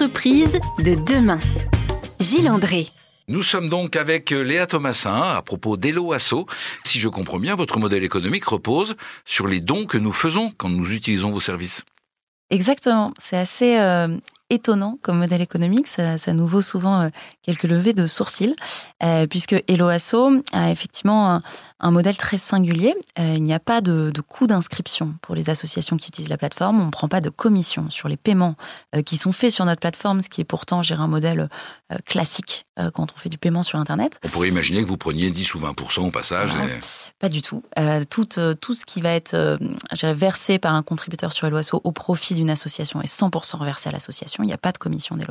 Entreprise de demain. Gilles André. Nous sommes donc avec Léa Thomasin à propos d'Elo Asso. Si je comprends bien, votre modèle économique repose sur les dons que nous faisons quand nous utilisons vos services. Exactement. C'est assez euh, étonnant comme modèle économique. Ça, nous vaut souvent euh, quelques levées de sourcils, euh, puisque Hello Asso a effectivement un, modèle très singulier. il n'y a pas de, coût d'inscription pour les associations qui utilisent la plateforme. On ne prend pas de commission sur les paiements qui sont faits sur notre plateforme, ce qui est pourtant gérer un modèle classique quand on fait du paiement sur Internet. On pourrait imaginer que vous preniez 10 ou 20% au passage. Pas du tout. tout, tout ce qui va être versé par un contributeur sur Hello Asso au profit d'une association est 100% versé à l'association. Il n'y a pas de commission des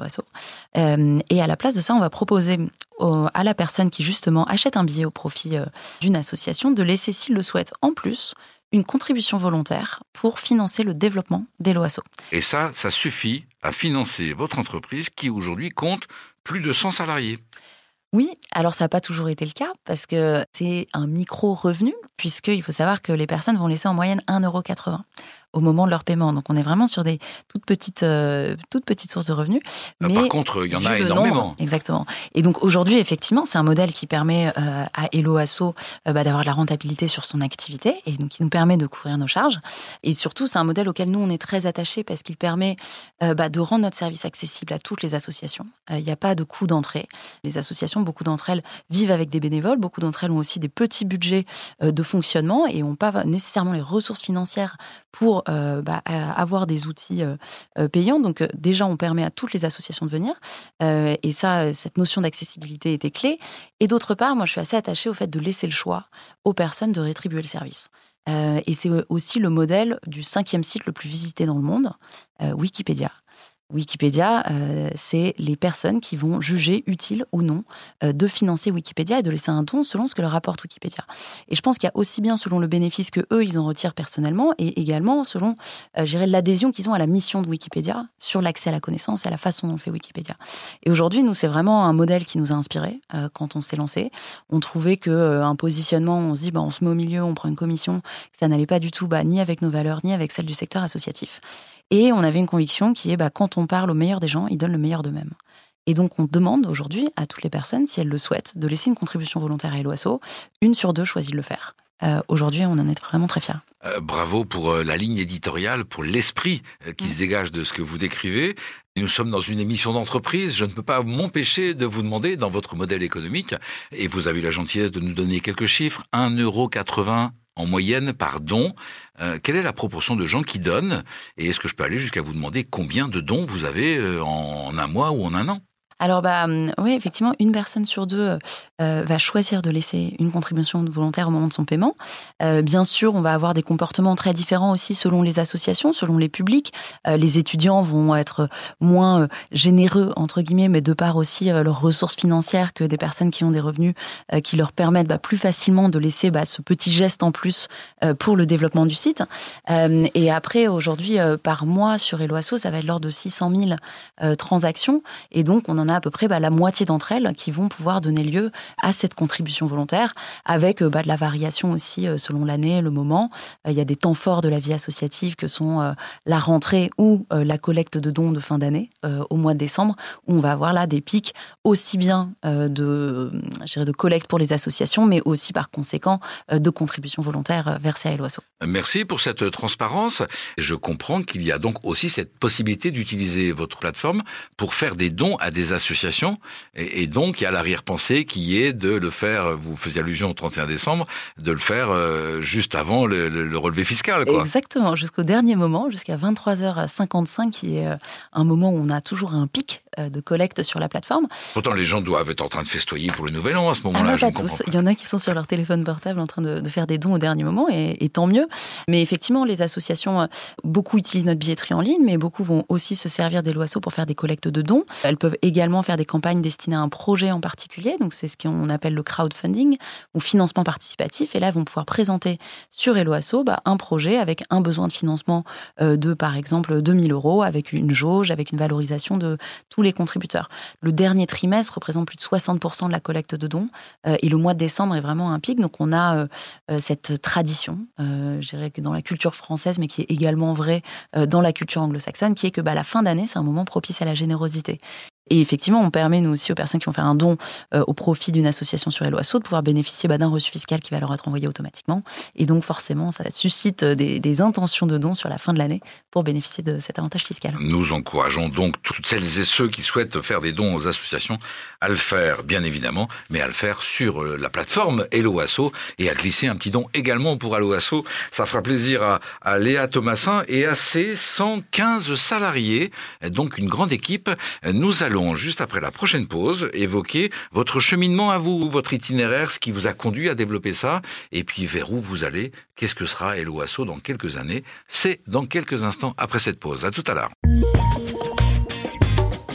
Euh, et à la place de ça, on va proposer à la personne qui justement achète un billet au profit euh, d'une association de laisser, s'il le souhaite, en plus une contribution volontaire pour financer le développement des LOASO. Et ça, ça suffit à financer votre entreprise qui aujourd'hui compte plus de 100 salariés. Oui, alors ça n'a pas toujours été le cas parce que c'est un micro-revenu, puisqu'il faut savoir que les personnes vont laisser en moyenne 1,80€ au moment de leur paiement. Donc on est vraiment sur des toutes petites, euh, toutes petites sources de revenus. Euh, mais Par contre, il y en a énormément. exactement. Et donc aujourd'hui, effectivement, c'est un modèle qui permet euh, à Hello Asso bah, d'avoir de la rentabilité sur son activité et donc qui nous permet de couvrir nos charges. Et surtout, c'est un modèle auquel nous, on est très attachés parce qu'il permet bah, de rendre notre service accessible à toutes les associations. Il n'y a pas de coût d'entrée. Les associations, beaucoup d'entre elles vivent avec des bénévoles, beaucoup d'entre elles ont aussi des petits budgets de fonctionnement et n'ont pas nécessairement les ressources financières pour euh, bah, avoir des outils euh, euh, payants. Donc déjà, on permet à toutes les associations de venir. et ça, cette notion d'accessibilité était clé. Et d'autre part, moi, je suis assez attachée au fait de laisser le choix aux personnes de rétribuer le service. et c'est aussi le modèle du cinquième site le plus visité dans le monde, Wikipédia. Wikipédia, euh, c'est les personnes qui vont juger utile ou non euh, de financer Wikipédia et de laisser un don selon ce que leur rapporte Wikipédia. Et je pense qu'il y a aussi bien selon le bénéfice que eux ils en retirent personnellement et également selon, euh, l'adhésion qu'ils ont à la mission de Wikipédia sur l'accès à la connaissance et à la façon dont on fait Wikipédia. Et aujourd'hui, nous, c'est vraiment un modèle qui nous a inspiré quand on s'est lancé. On trouvait que un positionnement, on se dit, bah, on se met au milieu, on prend une commission, ça n'allait pas du tout, bah, ni avec nos valeurs, ni avec celles du secteur associatif. Et on avait une conviction qui est, bah, quand on parle au meilleur des gens, ils donnent le meilleur d'eux-mêmes. Et donc, on demande aujourd'hui à toutes les personnes, si elles le souhaitent, de laisser une contribution volontaire à l'OASO. Une sur deux choisit de le faire. Euh, aujourd'hui, on en est vraiment très fiers. Euh, bravo pour euh, la ligne éditoriale, pour l'esprit qui mm. se dégage de ce que vous décrivez. Nous sommes dans une émission d'entreprise. Je ne peux pas m'empêcher de vous demander, dans votre modèle économique, et vous avez eu la gentillesse de nous donner quelques chiffres, 1,80€ en moyenne par don. Euh, quelle est la proportion de gens qui donnent? Et est-ce que je peux aller jusqu'à vous demander combien de dons vous avez euh, en un mois ou en un an? Alors, bah, hum, oui, effectivement, une personne sur deux euh, va choisir de laisser une contribution volontaire au moment de son paiement. Euh, bien sûr, on va avoir des comportements très différents aussi selon les associations, selon les publics. Euh, les étudiants vont être moins généreux, entre guillemets, mais de part aussi leurs ressources financières que des personnes qui ont des revenus qui leur permettent bah, plus facilement de laisser bah, ce petit geste en plus pour le développement du site. et après, aujourd'hui, par mois sur Eloasso, ça va être l'ordre de 600 000 transactions. Et donc, on en a à peu près bah, la moitié d'entre elles qui vont pouvoir donner lieu à cette contribution volontaire, avec euh, bah, de la variation aussi euh, selon l'année, le moment. Euh, il y a des temps forts de la vie associative que sont la rentrée ou la collecte de dons de fin d'année au mois de décembre, où on va avoir là des pics aussi bien de, de collecte pour les associations, mais aussi par conséquent de contributions volontaires versées à Eloasso. Merci pour cette transparence. Je comprends qu'il y a donc aussi cette possibilité d'utiliser votre plateforme pour faire des dons à des associations. Et, donc, il y a l'arrière-pensée qui est de le faire, vous faisiez allusion au 31 décembre, de le faire euh, juste avant le, relevé fiscal. Exactement, jusqu'au dernier moment, jusqu'à 23h55, qui est euh, un moment où on a toujours un pic de collecte sur la plateforme. Pourtant, les gens doivent être en train de festoyer pour le nouvel an à ce moment-là. Ah, pas tous. Il y en a qui sont sur leur téléphone portable en train de, faire des dons au dernier moment, et, tant mieux. Mais effectivement, les associations, beaucoup utilisent notre billetterie en ligne, mais beaucoup vont aussi se servir des loiseaux pour faire des collectes de dons. Elles peuvent également faire des campagnes destinées à un projet en particulier. Donc, c'est ce qu'on appelle le crowdfunding ou financement participatif. Et là, vont pouvoir présenter sur Helloasso bah, un projet avec un besoin de financement euh, de, par exemple, 2000 euros, avec une jauge, avec une valorisation de tous les contributeurs. Le dernier trimestre représente plus de 60% de la collecte de dons. Euh, et le mois de décembre est vraiment un pic. Donc, on a euh, cette tradition, je dirais que dans la culture française, mais qui est également vraie dans la culture anglo-saxonne, qui est que bah, la fin d'année, c'est un moment propice à la générosité. Et effectivement, on permet, nous aussi, aux personnes qui vont faire un don euh, au profit d'une association sur Eloasso de pouvoir bénéficier bah, d'un reçu fiscal qui va leur être envoyé automatiquement. Et donc, forcément, ça suscite euh, des, intentions de dons sur la fin de l'année pour bénéficier de cet avantage fiscal. Nous encourageons donc toutes celles et ceux qui souhaitent faire des dons aux associations à le faire, bien évidemment, mais à le faire sur euh, la plateforme Eloasso et à glisser un petit don également pour Eloasso. Ça fera plaisir à, à Léa Thomasin et à ses 115 salariés, donc une grande équipe. Nous allons juste après la prochaine pause, évoquer votre cheminement à vous, votre itinéraire, ce qui vous a conduit à développer ça, et puis vers où vous allez, qu'est-ce que sera Eloasso dans quelques années. C'est dans quelques instants après cette pause. À tout à l'heure.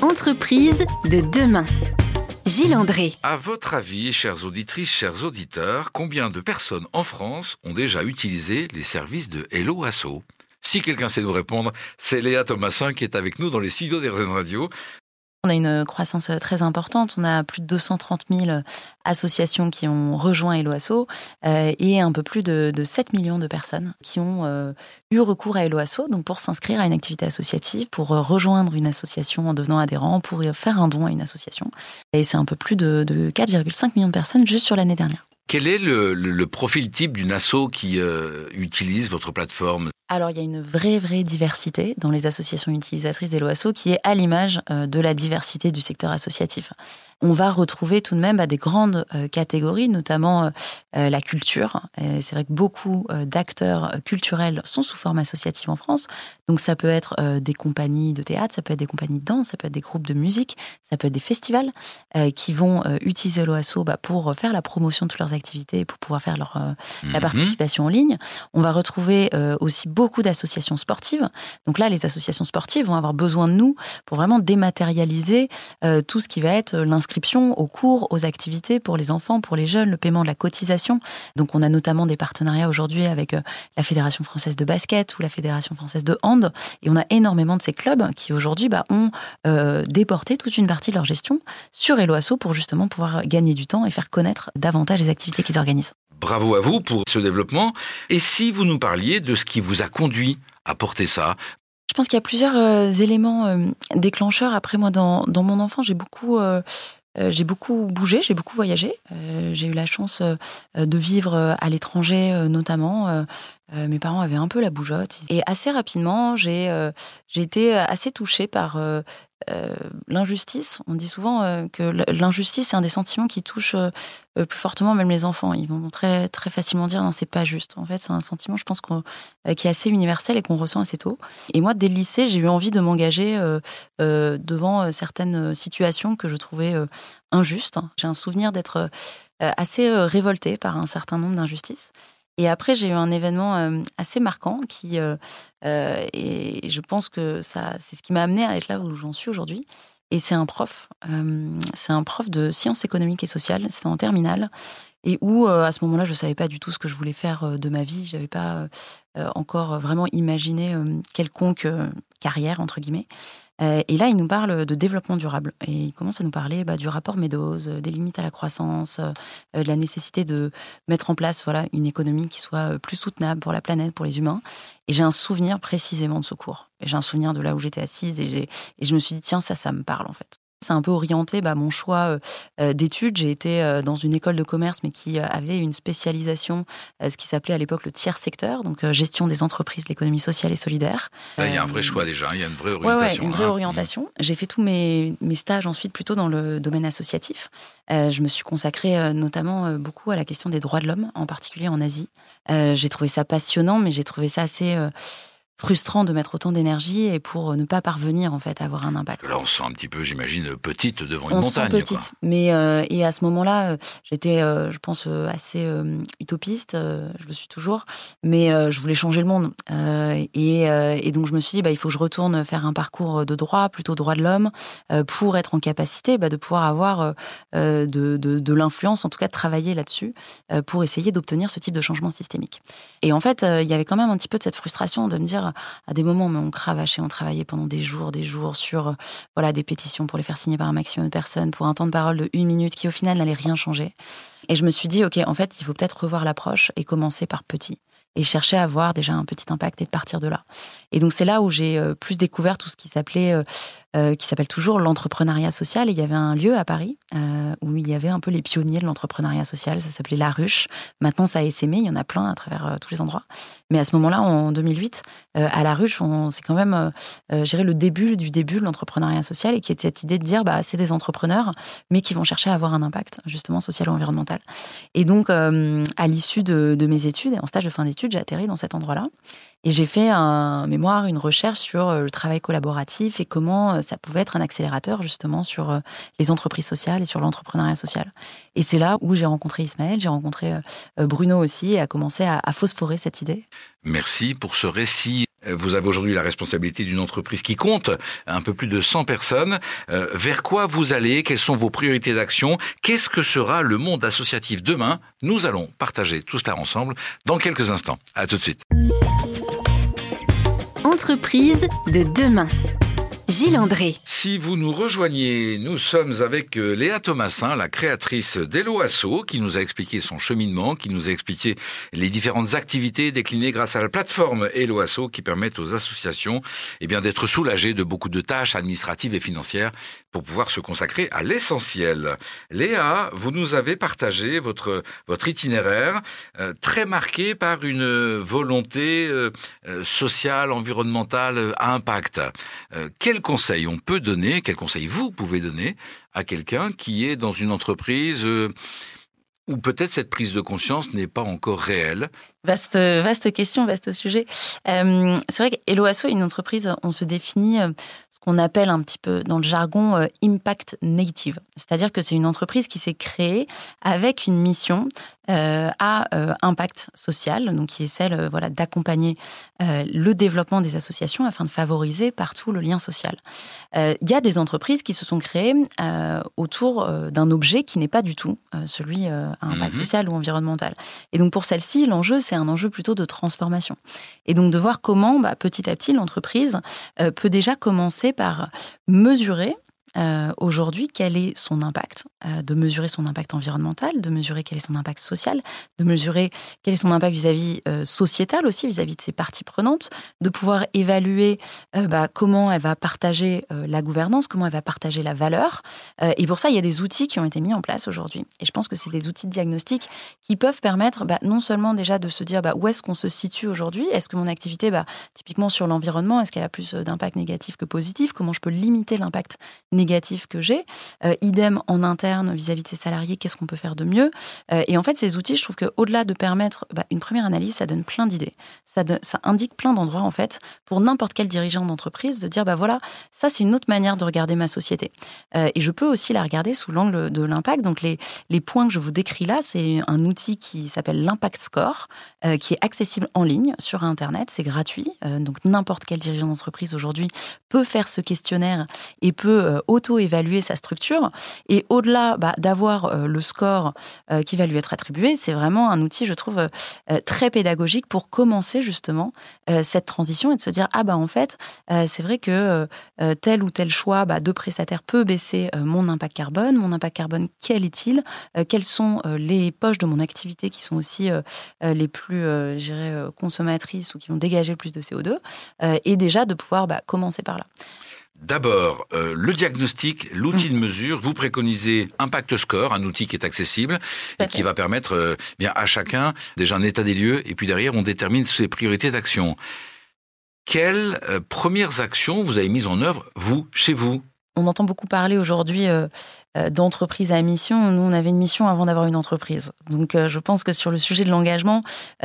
Entreprise de demain. Gilles André. À votre avis, chères auditrices, chers auditeurs, combien de personnes en France ont déjà utilisé les services de Hello si quelqu'un sait nous répondre, c'est Léa Thomasin qui est avec nous dans les studios d'RZN Radio. On a une croissance euh, très importante. On a plus de 230 000 associations qui ont rejoint Eloasso euh, et un peu plus de, 7 millions de personnes qui ont euh, eu recours à Eloasso donc pour s'inscrire à une activité associative, pour rejoindre une association en devenant adhérent, pour faire un don à une association. Et c'est un peu plus de, 4,5 millions de personnes juste sur l'année dernière. Quel est le, profil type d'une asso qui utilise votre plateforme? Alors, il y a une vraie, vraie diversité dans les associations utilisatrices des LOASO qui est à l'image euh, de la diversité du secteur associatif on va retrouver tout de même à des grandes euh, catégories, notamment euh, la culture. C'est vrai que beaucoup d'acteurs culturels sont sous forme associative en France. Donc ça peut être des compagnies de théâtre, ça peut être des compagnies de danse, ça peut être des groupes de musique, ça peut être des festivals qui vont utiliser l'OASO bah, pour faire la promotion de toutes leurs activités et pour pouvoir faire leur, la mhm. participation en ligne. On va retrouver aussi beaucoup d'associations sportives. Donc là, les associations sportives vont avoir besoin de nous pour vraiment dématérialiser tout ce qui va être l'inscription aux cours, aux activités pour les enfants, pour les jeunes, le paiement de la cotisation. Donc on a notamment des partenariats aujourd'hui avec euh, la Fédération française de basket ou la Fédération française de hand. Et on a énormément de ces clubs qui aujourd'hui bah, ont euh, déporté toute une partie de leur gestion sur Eloasso pour justement pouvoir gagner du temps et faire connaître davantage les activités qu'ils organisent. Bravo à vous pour ce développement. Et si vous nous parliez de ce qui vous a conduit à porter ça, je pense qu'il y a plusieurs euh, éléments déclencheurs. Après, moi, dans, mon enfant, j'ai beaucoup euh, j'ai beaucoup bougé, j'ai beaucoup voyagé. Euh, j'ai eu la chance euh, de vivre à l'étranger notamment. mes parents avaient un peu la bougeotte. Et assez rapidement, j'ai été assez touchée par euh, l'injustice, on dit souvent euh, que l'injustice, c'est un des sentiments qui touche euh, plus fortement même les enfants. Ils vont très, très facilement dire non, c'est pas juste. En fait, c'est un sentiment, je pense, qui est assez universel et qu'on ressent assez tôt. Et moi, dès le lycée, j'ai eu envie de m'engager devant certaines situations que je trouvais injustes. J'ai un souvenir d'être assez révoltée par un certain nombre d'injustices. Et après, j'ai eu un événement euh, assez marquant qui, euh, euh, et je pense que ça, c'est ce qui m'a amené à être là où j'en suis aujourd'hui. Et c'est un prof, c'est un prof de sciences économiques et sociales. C'était en terminale et où à ce moment-là, je savais pas du tout ce que je voulais faire de ma vie. J'avais pas encore vraiment imaginé quelconque carrière entre guillemets. Euh, et là, il nous parle de développement durable. Et il commence à nous parler bah, du rapport Meadows, euh, des limites à la croissance, euh, de la nécessité de mettre en place voilà, une économie qui soit plus soutenable pour la planète, pour les humains. Et j'ai un souvenir précisément de ce cours. J'ai un souvenir de là où j'étais assise et, et je me suis dit, tiens, ça, ça me parle en fait. C'est un peu orienté bah, mon choix euh, euh, d'études. J'ai été euh, dans une école de commerce, mais qui avait une spécialisation, ce qui s'appelait à l'époque le tiers secteur, donc gestion des entreprises, l'économie sociale et solidaire. il y a un vrai choix déjà, il y a une vraie orientation. Ouais, une vraie hein. orientation. J'ai fait tous mes, mes, stages ensuite plutôt dans le domaine associatif. je me suis consacrée notamment beaucoup à la question des droits de l'homme, en particulier en Asie. j'ai trouvé ça passionnant, mais j'ai trouvé ça assez frustrant de mettre autant d'énergie et pour ne pas parvenir en fait à avoir un impact. Là, on se sent un petit peu, j'imagine, petite devant une on montagne. Se sent petite, mais et à ce moment-là, j'étais, je pense, assez utopiste. je le suis toujours, mais je voulais changer le monde. Et, et, donc je me suis dit, bah, il faut que je retourne faire un parcours de droit, plutôt droit de l'homme, pour être en capacité bah, de pouvoir avoir de, de, de l'influence, en tout cas de travailler là-dessus, pour essayer d'obtenir ce type de changement systémique. Et en fait, il y avait quand même un petit peu de cette frustration de me dire, à des moments, mais on cravachait, on travaillait pendant des jours, des jours sur voilà des pétitions pour les faire signer par un maximum de personnes, pour un temps de parole de une minute qui au final n'allait rien changer. Et je me suis dit, ok, en fait, il faut peut-être revoir l'approche et commencer par petit et chercher à avoir déjà un petit impact et de partir de là. Et donc c'est là où j'ai euh, plus découvert tout ce qui s'appelait, euh, euh, qui s'appelle toujours l'entrepreneuriat social. Et il y avait un lieu à Paris où il y avait un peu les pionniers de l'entrepreneuriat social. Ça s'appelait La Ruche. Maintenant ça a essaimé, il y en a plein à travers tous les endroits. Mais à ce moment-là, en 2008, à La Ruche, c'est quand même, euh, le début du début de l'entrepreneuriat social et qui est cette idée de dire, bah c'est des entrepreneurs, mais qui vont chercher à avoir un impact justement social ou environnemental. Et donc à l'issue de, de mes études, en stage de fin d'études j'ai atterri dans cet endroit-là. Et j'ai fait un mémoire, une recherche sur euh, le travail collaboratif et comment euh, ça pouvait être un accélérateur justement sur euh, les entreprises sociales et sur l'entrepreneuriat social. Et c'est là où j'ai rencontré Ismaël, j'ai rencontré Bruno aussi et a commencé à, phosphorer cette idée. Merci pour ce récit. Vous avez aujourd'hui la responsabilité d'une entreprise qui compte un peu plus de 100 personnes. vers quoi vous allez? Quelles sont vos priorités d'action? Qu'est-ce que sera le monde associatif demain? Nous allons partager tout cela ensemble dans quelques instants. À tout de suite. Entreprise de demain. Gilles André. Si vous nous rejoignez, nous sommes avec euh, Léa Thomasin, la créatrice d'Elo Asso, qui nous a expliqué son cheminement, qui nous a expliqué les différentes activités déclinées grâce à la plateforme Hello Asso qui permettent aux associations eh bien, d'être soulagées de beaucoup de tâches administratives et financières pour pouvoir se consacrer à l'essentiel. Léa, vous nous avez partagé votre, itinéraire euh, très marqué par une volonté euh, sociale, environnementale à impact. quel conseils on peut donner, quels conseils vous pouvez donner à quelqu'un qui est dans une entreprise euh, où peut-être cette prise de conscience n'est pas encore réelle Vaste, vaste question, vaste sujet. Euh, c'est vrai qu'Eloasso est une entreprise, on se définit euh, ce qu'on appelle un petit peu dans le jargon impact native. C'est-à-dire que c'est une entreprise qui s'est créée avec une mission euh, à euh, impact social, donc qui est celle euh, voilà, d'accompagner le développement des associations afin de favoriser partout le lien social. Il y a des entreprises qui se sont créées autour d'un objet qui n'est pas du tout celui à impact mhm. social ou environnemental. Et donc pour celle-ci, l'enjeu, c'est un enjeu plutôt de transformation. Et donc de voir comment, bah, petit à petit, l'entreprise peut déjà commencer par mesurer euh, aujourd'hui quel est son impact, euh, de mesurer son impact environnemental, de mesurer quel est son impact social, de mesurer quel est son impact vis-à-vis euh, sociétal aussi, vis-à-vis de ses parties prenantes, de pouvoir évaluer bah, comment elle va partager la gouvernance, comment elle va partager la valeur. et pour ça, il y a des outils qui ont été mis en place aujourd'hui. Et je pense que c'est des outils de diagnostic qui peuvent permettre bah, non seulement déjà de se dire bah, où est-ce qu'on se situe aujourd'hui, est-ce que mon activité, typiquement sur l'environnement, est-ce qu'elle a plus d'impact négatif que positif, comment je peux limiter l'impact négatif que j'ai. Euh, idem en interne vis-à-vis de ses salariés, qu'est-ce qu'on peut faire de mieux? Euh, Et en fait, ces outils, je trouve qu'au-delà de permettre bah, une première analyse, ça donne plein d'idées. Ça, ça, indique plein d'endroits, en fait, pour n'importe quel dirigeant d'entreprise, de dire, bah voilà, ça, c'est une autre manière de regarder ma société. Euh, et je peux aussi la regarder sous l'angle de l'impact. Donc, les, les points que je vous décris là, c'est un outil qui s'appelle l'Impact Score, qui est accessible en ligne sur Internet. C'est gratuit. donc, n'importe quel dirigeant d'entreprise aujourd'hui peut faire ce questionnaire et peut auto-évaluer sa structure. Et au-delà bah, d'avoir euh, le score euh, qui va lui être attribué, c'est vraiment un outil, je trouve, euh, très pédagogique pour commencer justement cette transition et de se dire ah bah en fait, c'est vrai que tel ou tel choix bah, de prestataire peut baisser mon impact carbone. Mon impact carbone, quel est-il? Quelles sont les poches de mon activité qui sont aussi les plus, consommatrices ou qui vont dégager plus de CO2 Et déjà de pouvoir bah, commencer par là. D'abord, euh, le diagnostic, l'outil de mesure. Vous préconisez Impact Score, un outil qui est accessible et qui va permettre euh, bien à chacun déjà un état des lieux. Et puis derrière, on détermine ses priorités d'action. Quelles euh, premières actions vous avez mises en œuvre, vous, chez vous? On entend beaucoup parler aujourd'hui d'entreprise à mission. Nous, on avait une mission avant d'avoir une entreprise. Donc, je pense que sur le sujet de l'engagement,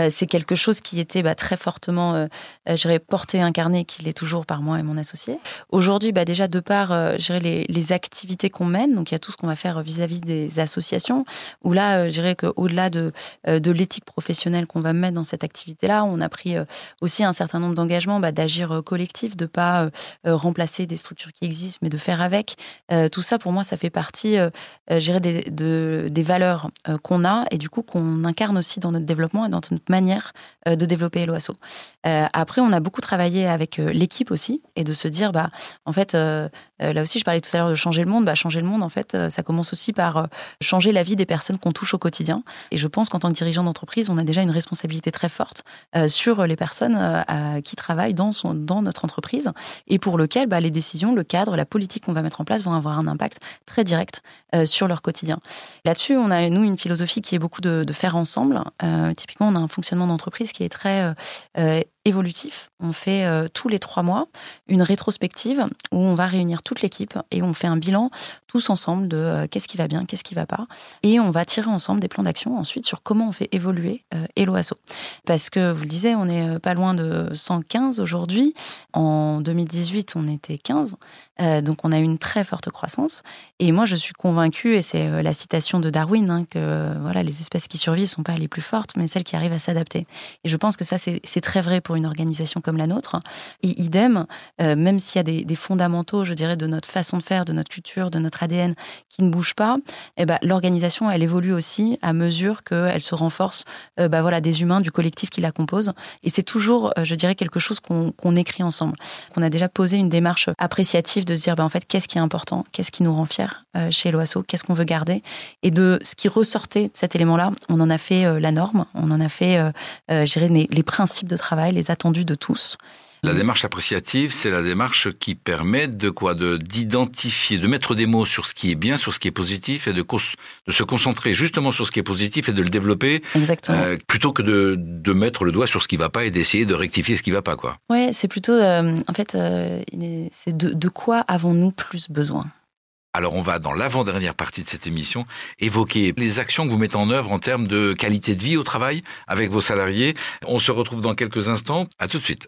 c'est quelque chose qui était bah, très fortement, je porté, incarné, qu'il est toujours par moi et mon associé. Aujourd'hui, bah, déjà, de par les, les activités qu'on mène, donc il y a tout ce qu'on va faire vis-à-vis des associations, où là, je dirais qu'au-delà de, de l'éthique professionnelle qu'on va mettre dans cette activité-là, on a pris aussi un certain nombre d'engagements bah, d'agir collectif, de pas remplacer des structures qui existent, mais de faire avec. tout ça, pour moi, ça fait partie, euh, des, de, des valeurs qu'on a et du coup qu'on incarne aussi dans notre développement et dans notre manière de développer Eloasso. après, on a beaucoup travaillé avec l'équipe aussi et de se dire, bah, en fait, là aussi, je parlais tout à l'heure de changer le monde. Bah, changer le monde, en fait, ça commence aussi par changer la vie des personnes qu'on touche au quotidien. Et je pense qu'en tant que dirigeant d'entreprise, on a déjà une responsabilité très forte sur les personnes qui travaillent dans, dans notre entreprise et pour lequel bah, les décisions, le cadre, la politique qu'on va mettre en place vont avoir un impact très direct euh, sur leur quotidien. Là-dessus, on a, nous, une philosophie qui est beaucoup de, faire ensemble. Euh, typiquement, on a un fonctionnement d'entreprise qui est très euh, évolutif. On fait euh, tous les trois mois une rétrospective où on va réunir toute l'équipe et on fait un bilan tous ensemble de euh, qu'est-ce qui va bien, qu'est-ce qui va pas. Et on va tirer ensemble des plans d'action ensuite sur comment on fait évoluer euh, Eloasso. Parce que, vous le disiez, on est pas loin de 115 aujourd'hui. En 2018, on était 15. donc on a une très forte croissance. Et moi, je suis convaincue, et c'est la citation de Darwin, hein, que voilà, les espèces qui survivent ne sont pas les plus fortes, mais celles qui arrivent à s'adapter. Et je pense que ça, c'est très vrai pour une organisation comme la nôtre. Et idem, euh, même s'il y a des, fondamentaux, je dirais, de notre façon de faire, de notre culture, de notre ADN qui ne bougent pas, eh ben, l'organisation, elle évolue aussi à mesure qu'elle se renforce euh, bah, voilà, des humains, du collectif qui la compose. Et c'est toujours, euh, je dirais, quelque chose qu'on écrit ensemble. On a déjà posé une démarche appréciative de se dire, bah, en fait, qu'est-ce qui est important, qu'est-ce qui nous rend fiers chez l'OASO, qu'est-ce qu'on veut garder. Et de ce qui ressortait de cet élément-là, on en a fait la norme, on en a fait, les, les principes de travail, les attendu de tous. La démarche appréciative, c'est la démarche qui permet de quoi? De d'identifier, de mettre des mots sur ce qui est bien, sur ce qui est positif, et de, de se concentrer justement sur ce qui est positif et de le développer, euh, plutôt que de, de, mettre le doigt sur ce qui va pas et d'essayer de rectifier ce qui va pas, quoi. Ouais, c'est plutôt, euh, en fait, euh, c'est de, de quoi avons-nous plus besoin? Alors on va dans l'avant-dernière partie de cette émission évoquer les actions que vous mettez en œuvre en termes de qualité de vie au travail avec vos salariés. On se retrouve dans quelques instants. À tout de suite.